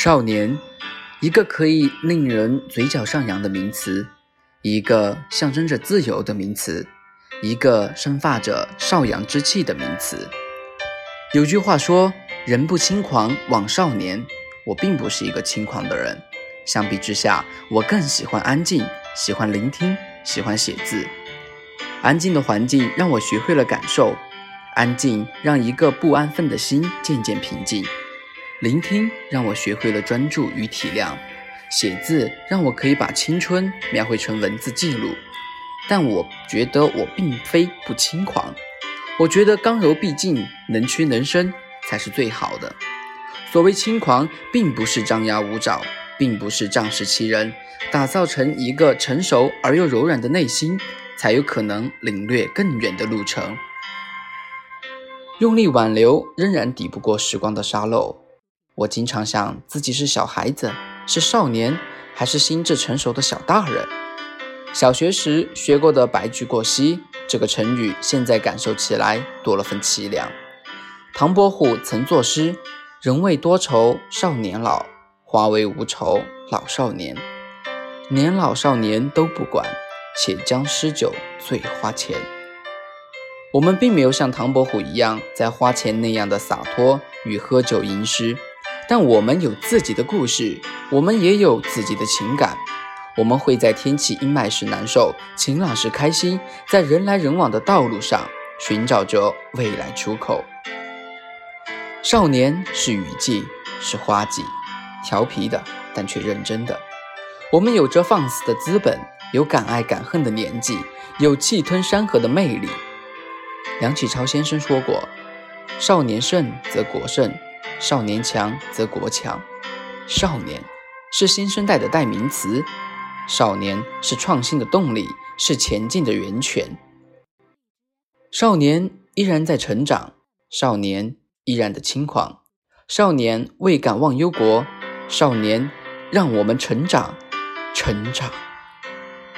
少年，一个可以令人嘴角上扬的名词，一个象征着自由的名词，一个生发着少阳之气的名词。有句话说：“人不轻狂枉少年。”我并不是一个轻狂的人，相比之下，我更喜欢安静，喜欢聆听，喜欢写字。安静的环境让我学会了感受，安静让一个不安分的心渐渐平静。聆听让我学会了专注与体谅，写字让我可以把青春描绘成文字记录。但我觉得我并非不轻狂，我觉得刚柔并济、能屈能伸才是最好的。所谓轻狂，并不是张牙舞爪，并不是仗势欺人，打造成一个成熟而又柔软的内心，才有可能领略更远的路程。用力挽留，仍然抵不过时光的沙漏。我经常想自己是小孩子，是少年，还是心智成熟的小大人？小学时学过的“白驹过隙”这个成语，现在感受起来多了份凄凉。唐伯虎曾作诗：“人为多愁少年老，花为无愁老少年。年老少年都不管，且将诗酒醉花前。”我们并没有像唐伯虎一样在花前那样的洒脱与喝酒吟诗。但我们有自己的故事，我们也有自己的情感。我们会在天气阴霾时难受，晴朗时开心，在人来人往的道路上寻找着未来出口。少年是雨季，是花季，调皮的，但却认真的。我们有着放肆的资本，有敢爱敢恨的年纪，有气吞山河的魅力。梁启超先生说过：“少年盛则国盛。”少年强则国强，少年是新生代的代名词，少年是创新的动力，是前进的源泉。少年依然在成长，少年依然的轻狂，少年未敢忘忧国，少年让我们成长，成长。